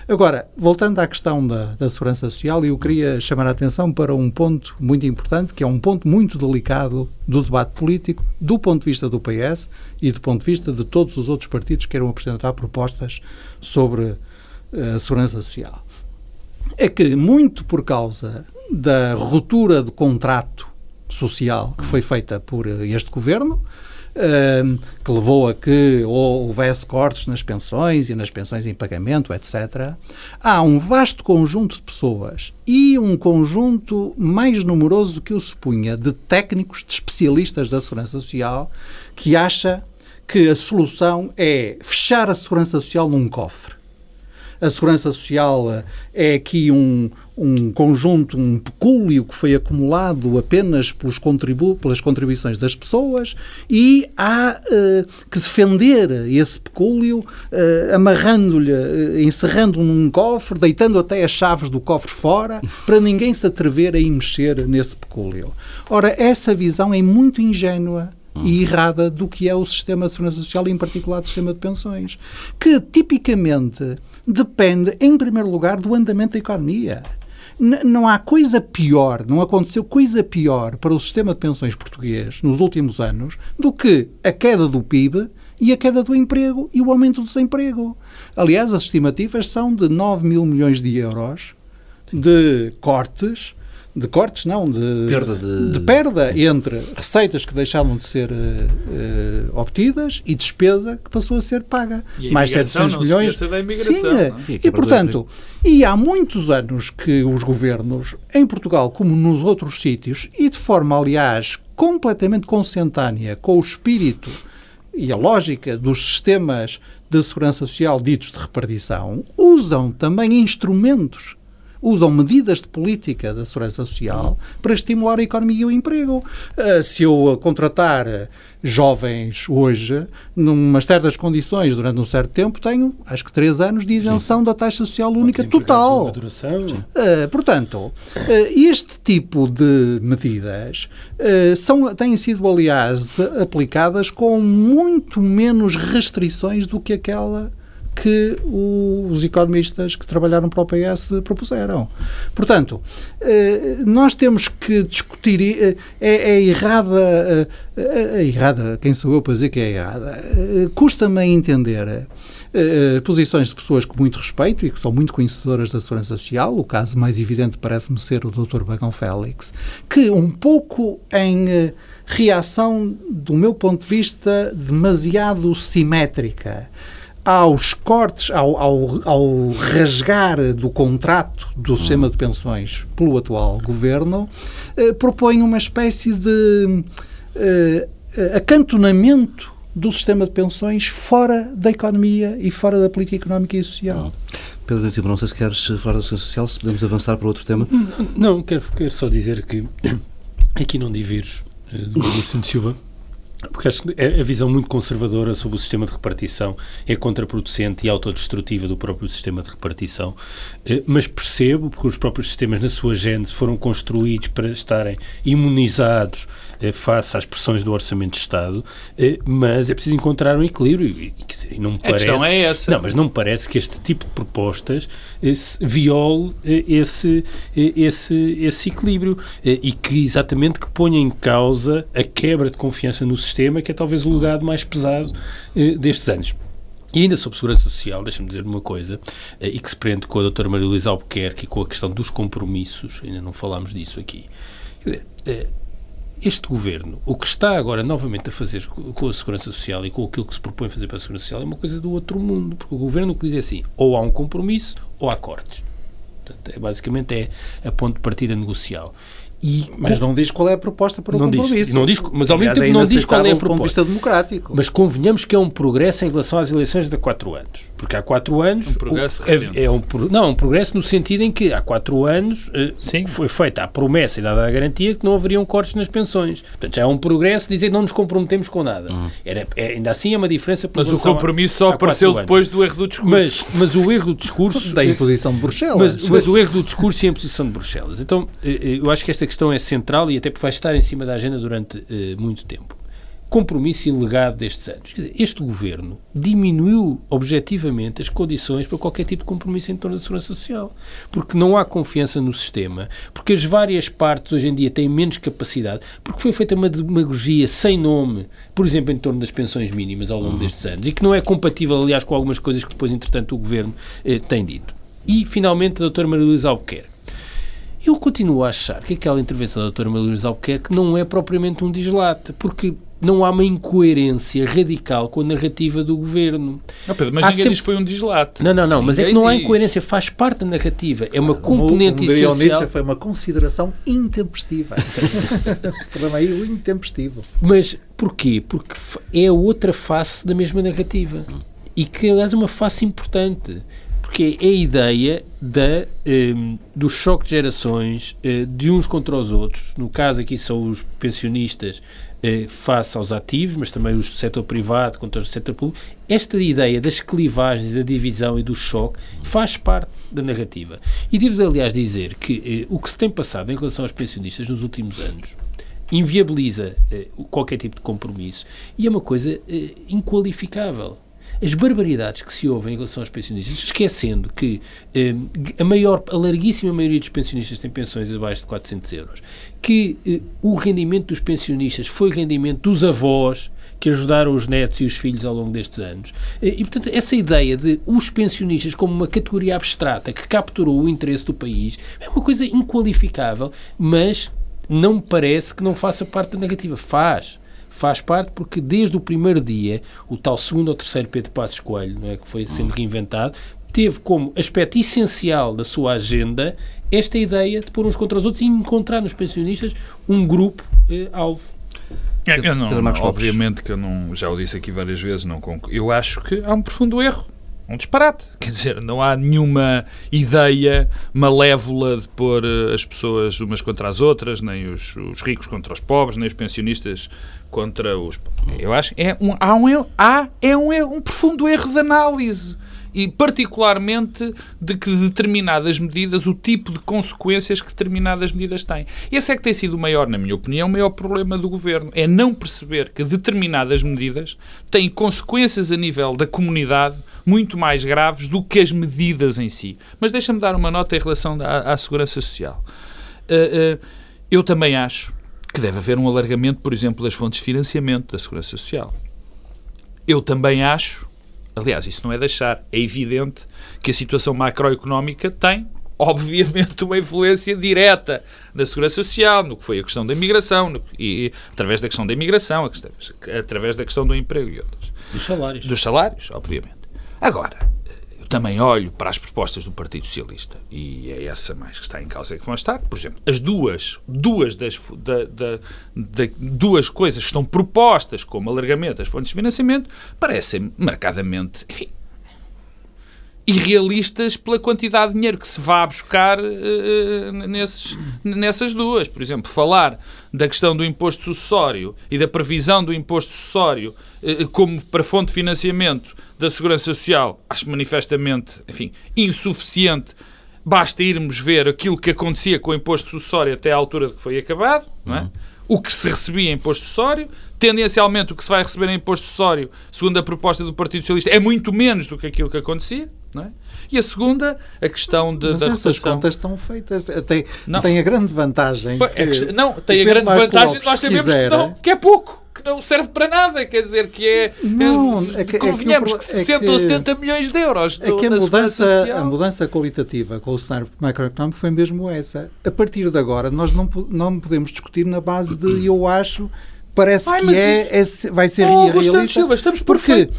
Agora, voltando à questão da, da segurança social, eu queria chamar a atenção para um ponto muito importante, que é um ponto muito delicado do debate político, do ponto de vista do PS e do ponto de vista de todos os outros partidos que queiram apresentar propostas sobre a segurança social. É que, muito por causa da ruptura de contrato social que foi feita por este governo, ehm, que levou a que houvesse cortes nas pensões e nas pensões em pagamento, etc. Há um vasto conjunto de pessoas e um conjunto mais numeroso do que eu supunha de técnicos, de especialistas da segurança social, que acha que a solução é fechar a segurança social num cofre a Segurança Social eh, é aqui um, um conjunto, um pecúlio que foi acumulado apenas pelos contribu pelas contribuições das pessoas e há uh, que defender esse pecúlio uh, amarrando-lhe, uh, encerrando num cofre, deitando até as chaves do cofre fora para ninguém se atrever a ir mexer nesse pecúlio. Ora, essa visão é muito ingênua e errada do que é o sistema de segurança social, e em particular o sistema de pensões, que tipicamente depende, em primeiro lugar, do andamento da economia. N não há coisa pior, não aconteceu coisa pior para o sistema de pensões português nos últimos anos do que a queda do PIB e a queda do emprego e o aumento do desemprego. Aliás, as estimativas são de 9 mil milhões de euros de cortes de cortes, não, de perda, de... de perda entre receitas que deixaram de ser uh, uh, obtidas e despesa que passou a ser paga. E Mais 700 milhões. Sim, é. e portanto, e há muitos anos que os governos, em Portugal como nos outros sítios, e de forma, aliás, completamente consentânea com o espírito e a lógica dos sistemas de segurança social ditos de repartição, usam também instrumentos usam medidas de política da segurança social para estimular a economia e o emprego. Uh, se eu contratar jovens hoje, numa certas condições, durante um certo tempo, tenho, acho que, três anos de isenção Sim. da taxa social única total. Uh, portanto, uh, este tipo de medidas são, têm sido, aliás, aplicadas com muito menos restrições do que aquela que os economistas que trabalharam para o PS propuseram. Portanto, eh, nós temos que discutir. Eh, é, é errada. É errada. Quem sou eu para dizer que é errada? Custa-me entender. posições de pessoas com muito respeito e que são muito conhecedoras da segurança social, o caso mais evidente parece-me ser o Dr. Bagão Félix, que um pouco em reação, do meu ponto de vista, demasiado simétrica aos cortes, ao, ao, ao, rasgar do contrato do sistema de pensões pelo atual governo, eh, propõe uma espécie de eh, acantonamento do sistema de pensões fora da economia e fora da política económica e social. Pedro Silva, não sei se queres falar da social, se podemos avançar para outro tema. Não, quero, quero só dizer que aqui não divires eh, do Silva porque acho que a visão muito conservadora sobre o sistema de repartição é contraproducente e autodestrutiva do próprio sistema de repartição. Eh, mas percebo, porque os próprios sistemas, na sua gênese, foram construídos para estarem imunizados face às pressões do Orçamento de Estado, eh, mas é preciso encontrar um equilíbrio. E, e não me a parece, questão é essa. Não, mas não me parece que este tipo de propostas viole esse, esse, esse equilíbrio e que exatamente que ponha em causa a quebra de confiança no sistema que é talvez o legado mais pesado eh, destes anos. E ainda sobre segurança social, deixa-me dizer uma coisa, eh, e que se prende com a doutora Maria Luísa Albuquerque e com a questão dos compromissos, ainda não falámos disso aqui. Quer dizer, eh, este governo, o que está agora novamente a fazer com a segurança social e com aquilo que se propõe fazer para a segurança social é uma coisa do outro mundo, porque o governo o que diz é assim, ou há um compromisso ou há cortes. Portanto, é, basicamente é a ponto de partida negocial. E, mas com... não diz qual é a proposta para o não compromisso. Diz, não diz, mas ao mesmo tempo é não diz qual é a proposta. Do ponto de vista democrático. Mas convenhamos que é um progresso em relação às eleições de há quatro anos. Porque há quatro anos... Um progresso o, é, é, um, Não, um progresso no sentido em que há quatro anos eh, Sim. foi feita a promessa e dada a garantia que não haveriam cortes nas pensões. Portanto, já é um progresso dizer que não nos comprometemos com nada. Hum. Era, é, ainda assim é uma diferença... Mas o compromisso só apareceu depois do erro do discurso. Mas, mas o erro do discurso... da imposição de Bruxelas. Mas, mas o erro do discurso e a imposição de Bruxelas. Então, eh, eh, eu acho que esta questão é central e até porque vai estar em cima da agenda durante uh, muito tempo. Compromisso e legado destes anos. Dizer, este governo diminuiu objetivamente as condições para qualquer tipo de compromisso em torno da segurança social. Porque não há confiança no sistema, porque as várias partes hoje em dia têm menos capacidade, porque foi feita uma demagogia sem nome, por exemplo, em torno das pensões mínimas ao longo uhum. destes anos, e que não é compatível, aliás, com algumas coisas que depois, entretanto, o governo eh, tem dito. E, finalmente, a doutora Maria Luísa Albuquerque eu continuo a achar que aquela intervenção da doutora Maria Luísa Albuquerque não é propriamente um dislate, porque não há uma incoerência radical com a narrativa do governo. Não, Pedro, mas há ninguém sempre... diz que foi um dislate. Não, não, não, mas é que não há incoerência, faz parte da narrativa, é uma componente como, como essencial. foi uma consideração intempestiva. o problema aí o intempestivo. Mas porquê? Porque é outra face da mesma narrativa. E que, aliás, é uma face importante porque é a ideia da, um, do choque de gerações uh, de uns contra os outros. No caso aqui são os pensionistas uh, face aos ativos, mas também o setor privado contra o setor público. Esta ideia das clivagens, da divisão e do choque faz parte da narrativa. E devo, aliás, dizer que uh, o que se tem passado em relação aos pensionistas nos últimos anos inviabiliza qualquer tipo de compromisso e é uma coisa inqualificável as barbaridades que se ouvem em relação aos pensionistas, esquecendo que eh, a maior, a larguíssima maioria dos pensionistas tem pensões abaixo de 400 euros, que eh, o rendimento dos pensionistas foi rendimento dos avós que ajudaram os netos e os filhos ao longo destes anos. Eh, e, portanto, essa ideia de os pensionistas como uma categoria abstrata que capturou o interesse do país é uma coisa inqualificável, mas não me parece que não faça parte da negativa. Faz faz parte porque desde o primeiro dia, o tal segundo ou terceiro Pedro Passos Coelho, não é, que foi sendo reinventado, teve como aspecto essencial da sua agenda esta ideia de pôr uns contra os outros e encontrar nos pensionistas um grupo eh, alvo. É, eu não, não obviamente que eu não, já o disse aqui várias vezes, não eu acho que há um profundo erro um disparate. Quer dizer, não há nenhuma ideia malévola de pôr eh, as pessoas umas contra as outras, nem os, os ricos contra os pobres, nem os pensionistas contra os. Eu acho é um, há um há é um, um profundo erro de análise e particularmente de que determinadas medidas, o tipo de consequências que determinadas medidas têm. Esse é que tem sido o maior, na minha opinião, o maior problema do governo, é não perceber que determinadas medidas têm consequências a nível da comunidade muito mais graves do que as medidas em si. Mas deixa-me dar uma nota em relação à, à segurança social. Uh, uh, eu também acho que deve haver um alargamento, por exemplo, das fontes de financiamento da segurança social. Eu também acho, aliás, isso não é deixar, é evidente que a situação macroeconómica tem obviamente, uma influência direta na segurança social, no que foi a questão da imigração, no, e, através da questão da imigração, através da questão do emprego e outras. Dos salários. Dos salários, obviamente. Agora, também olho para as propostas do Partido Socialista, e é essa mais que está em causa que vão estar. Por exemplo, as duas, duas das da, da, da, duas coisas que estão propostas como alargamento das fontes de financiamento parecem marcadamente, enfim, irrealistas pela quantidade de dinheiro que se vá buscar uh, nesses, nessas duas. Por exemplo, falar da questão do imposto sucessório e da previsão do imposto sucessório uh, como para fonte de financiamento da Segurança Social, acho manifestamente, enfim, insuficiente. Basta irmos ver aquilo que acontecia com o imposto sucessório até à altura de que foi acabado, não é? Uhum. o que se recebia em imposto sucessório, tendencialmente o que se vai receber em imposto sucessório, segundo a proposta do Partido Socialista, é muito menos do que aquilo que acontecia. É? E a segunda, a questão de, Mas da essas rotação... contas estão feitas. Tem, não. tem a grande vantagem. Que, não, tem a grande vantagem de nós sabemos que, não, que é pouco que não serve para nada, quer dizer, que é. Não, é que, convenhamos é que, que 60 é que, ou 70 milhões de euros. É que a mudança, a mudança qualitativa com o cenário macroeconómico foi mesmo essa. A partir de agora, nós não, não podemos discutir na base de eu acho, parece Ai, que é, isso... é, vai ser oh, irrealista. Silva, estamos porque uh,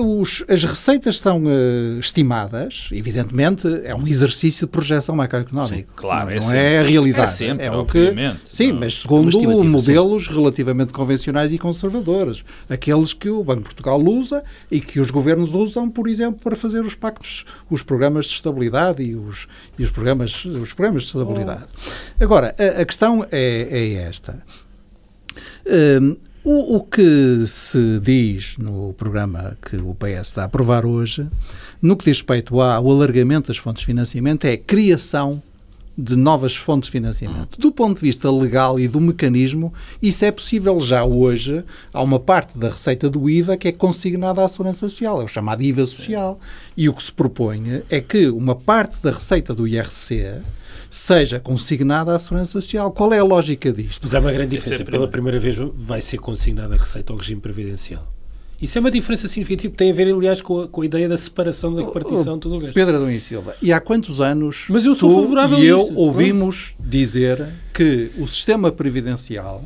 os, as receitas estão uh, estimadas, evidentemente, é um exercício de projeção macroeconómica. Sim, claro, não, é, não é a realidade. É, sempre, é o que. Sim, não, mas segundo modelos sim. relativamente convencionais e conservadores. Aqueles que o Banco de Portugal usa e que os governos usam, por exemplo, para fazer os pactos, os programas de estabilidade e os, e os, programas, os programas de estabilidade. Oh. Agora, a, a questão é, é esta. Um, o, o, que se diz no programa que o PS está a aprovar hoje, no que diz respeito ao alargamento das fontes de financiamento, é criação de novas fontes de financiamento. Do ponto de vista legal e do mecanismo, isso é possível já hoje. Há uma parte da receita do IVA que é consignada à Segurança Social, é o chamado IVA social. E o que se propõe é que uma parte da receita do IRC seja consignada à Segurança Social. Qual é a lógica disto? Mas há uma grande diferença. Pela primeira vez vai ser consignada a receita ao regime previdencial. Isso é uma diferença significativa que tem a ver, aliás, com a, com a ideia da separação da repartição de tudo o resto. Pedro Adão e Silva, e há quantos anos Mas eu sou favorável e eu ouvimos dizer que o sistema previdencial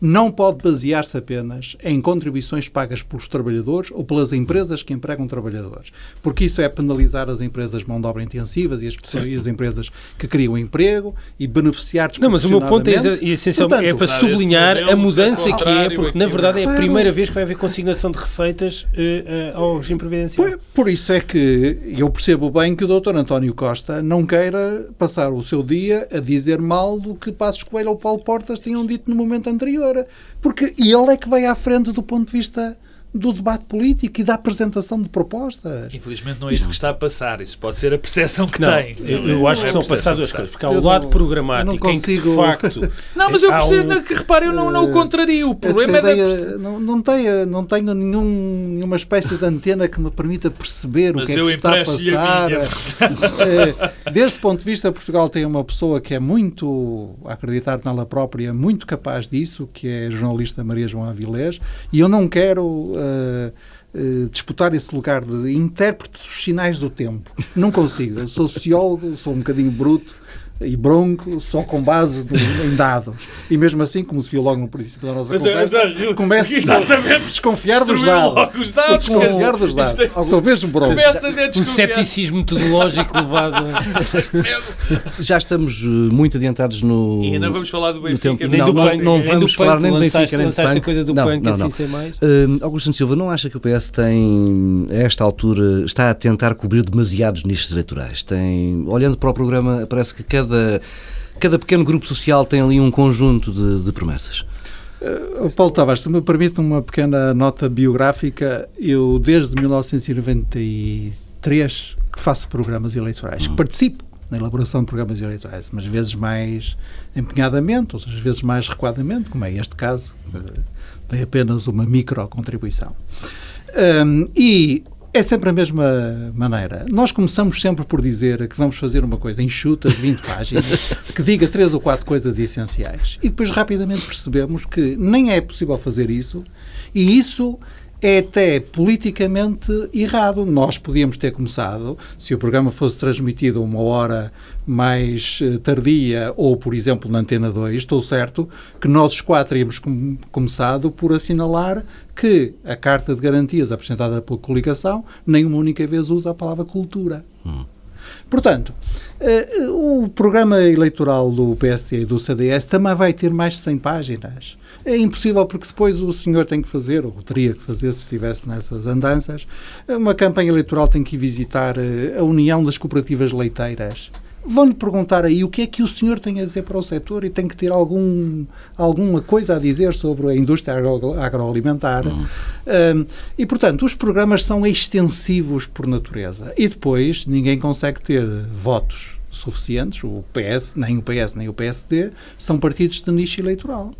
não pode basear-se apenas em contribuições pagas pelos trabalhadores ou pelas empresas que empregam trabalhadores, porque isso é penalizar as empresas mão de obra intensivas e as, e as empresas que criam emprego e beneficiar Não, mas o meu ponto é, é essencialmente é para sublinhar a mudança que é, porque na verdade é a primeira vez que vai haver consignação de receitas uh, uh, ao regime previdencial. Por, por isso é que eu percebo bem que o Dr. António Costa não queira passar o seu dia a dizer mal do que Passos Coelho ou Paulo Portas tinham dito no momento anterior porque ele é que vai à frente do ponto de vista do debate político e da apresentação de propostas. Infelizmente não é isso que está a passar. Isso pode ser a percepção que não, tem. Eu, eu acho que é estão a passar duas coisas. Porque há o lado não, programático consigo... em que, de facto... não, mas eu percebo um... que, repare, eu não, não o contrario. O problema ideia, é da... Não, não, tenho, não tenho nenhum, nenhuma espécie de antena que me permita perceber mas o que é que se está a passar. A Desse ponto de vista, Portugal tem uma pessoa que é muito, a acreditar nela própria, muito capaz disso, que é a jornalista Maria João Avilés, e eu não quero uh, disputar esse lugar de intérprete dos sinais do tempo. Não consigo. Eu sou sociólogo, sou um bocadinho bruto e bronco só com base em dados. E mesmo assim, como se viu logo no princípio da nossa Mas, é, conversa, é, começa a desconfiar dos dados. Os dados desconfiar dos dados. É, Sou mesmo bronco. Um ceticismo metodológico levado. Já estamos eh, muito adiantados no. E ainda vamos falar do Benfica. Tempo. Nem não, do não, não, não vamos falar nem do Benfica, nem Lançaste a coisa do não, punk, não, assim sem mais. Uh, Augusto Silva, não acha que o PS tem, a esta altura, está a tentar cobrir demasiados nichos eleitorais? Tem, olhando para o programa, parece que cada cada, cada pequeno grupo social tem ali um conjunto de, de promessas. Uh, Paulo Tavares, se me permite uma pequena nota biográfica, eu desde 1993 que faço programas eleitorais, que hum. participo na elaboração de programas eleitorais, umas vezes mais empenhadamente, outras vezes mais recuadamente, como é este caso, dei apenas uma micro contribuição. Um, e é sempre a mesma maneira. Nós começamos sempre por dizer que vamos fazer uma coisa enxuta de 20 páginas, que diga três ou quatro coisas essenciais. E depois rapidamente percebemos que nem é possível fazer isso, e isso é até politicamente errado. Nós podíamos ter começado, se o programa fosse transmitido uma hora mais eh, tardia, ou, por exemplo, na Antena 2, estou certo que nós os quatro íamos com, começado por assinalar que a carta de garantias apresentada pela coligação nem uma única vez usa a palavra cultura. Hum. Portanto, uh, o programa eleitoral do PSD e do CDS também vai ter mais de 100 páginas. É impossível porque depois o senhor tem que fazer, ou teria que fazer se estivesse nessas andanças, uma campanha eleitoral tem que visitar uh, a União das Cooperativas Leiteiras vão-lhe perguntar aí o que é que o senhor tem a dizer para o setor e tem que ter algum, alguma coisa a dizer sobre a indústria agro, agroalimentar. Uhum. Um, e, portanto, os programas são extensivos por natureza. E depois ninguém consegue ter votos suficientes. O PS, nem o PS, nem o PSD são partidos de nicho eleitoral.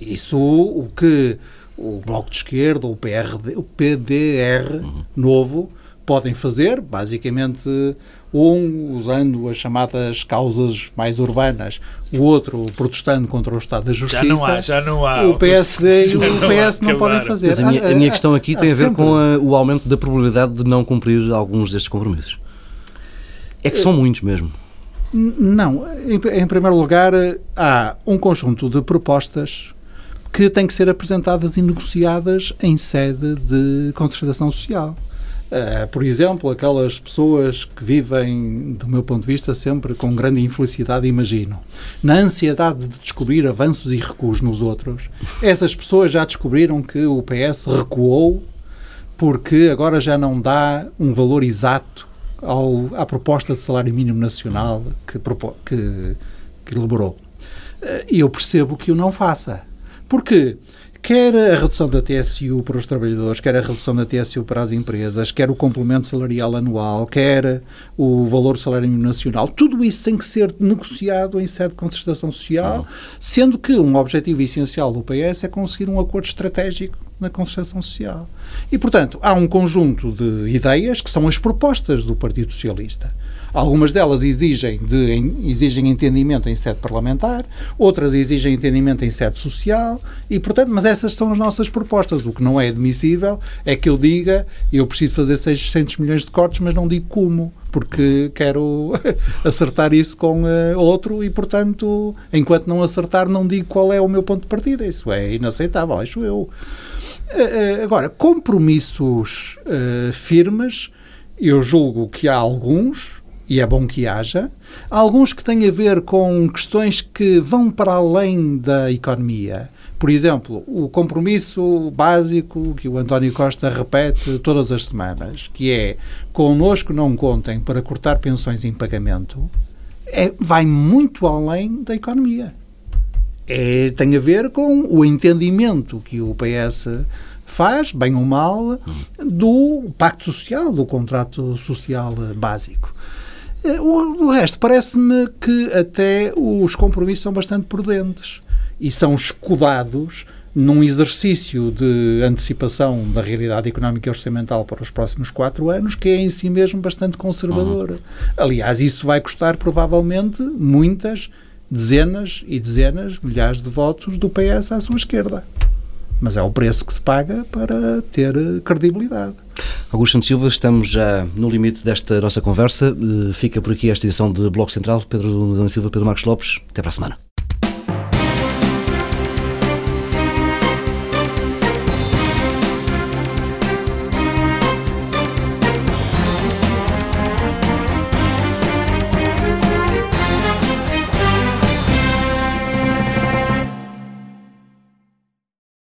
Isso o que o Bloco de Esquerda, o, PRD, o PDR uhum. novo podem fazer, basicamente um usando as chamadas causas mais urbanas, o outro protestando contra o Estado da Justiça. Já não há, já não há. O PSD e o PS não, não podem fazer. Mas a minha, a minha questão aqui tem a ver com a, o aumento da probabilidade de não cumprir alguns destes compromissos. É que são muitos mesmo. Não. Em, em primeiro lugar, há um conjunto de propostas que têm que ser apresentadas e negociadas em sede de concertação social. Uh, por exemplo, aquelas pessoas que vivem, do meu ponto de vista, sempre com grande infelicidade, imagino, na ansiedade de descobrir avanços e recuos nos outros, essas pessoas já descobriram que o PS recuou porque agora já não dá um valor exato ao, à proposta de salário mínimo nacional que, que, que elaborou. Uh, e eu percebo que o não faça. Porque quer a redução da TSU para os trabalhadores, quer a redução da TSU para as empresas, quer o complemento salarial anual, quer o valor do salário mínimo nacional, tudo isso tem que ser negociado em sede de concertação social, sendo que um objetivo essencial do PS é conseguir um acordo estratégico na concertação social. E, portanto, há um conjunto de ideias que são as propostas do Partido Socialista. Algumas delas exigem, de, exigem entendimento em sede parlamentar, outras exigem entendimento em sede social, e, portanto, mas essas são as nossas propostas. O que não é admissível é que eu diga eu preciso fazer 600 milhões de cortes, mas não digo como porque quero acertar isso com uh, outro e, portanto, enquanto não acertar, não digo qual é o meu ponto de partida. Isso é inaceitável, acho eu. Uh, agora, compromissos uh, firmes, eu julgo que há alguns, e é bom que haja. Alguns que têm a ver com questões que vão para além da economia. Por exemplo, o compromisso básico que o António Costa repete todas as semanas, que é connosco não contem para cortar pensões em pagamento, é, vai muito além da economia. É, tem a ver com o entendimento que o PS faz, bem ou mal, do pacto social, do contrato social básico. Eh, o, o resto, parece-me que até os compromissos são bastante prudentes e são escudados num exercício de antecipação da realidade económica e orçamental para os próximos quatro anos, que é em si mesmo bastante conservador. Uhum. Aliás, isso vai custar provavelmente muitas dezenas e dezenas, milhares de votos do PS à sua esquerda. Mas é o preço que se paga para ter credibilidade. Augusto Santos Silva, estamos já no limite desta nossa conversa. Eh, fica por aqui esta edição de Bloco Central. Pedro Silva, Pedro Marcos Lopes. Até para a semana.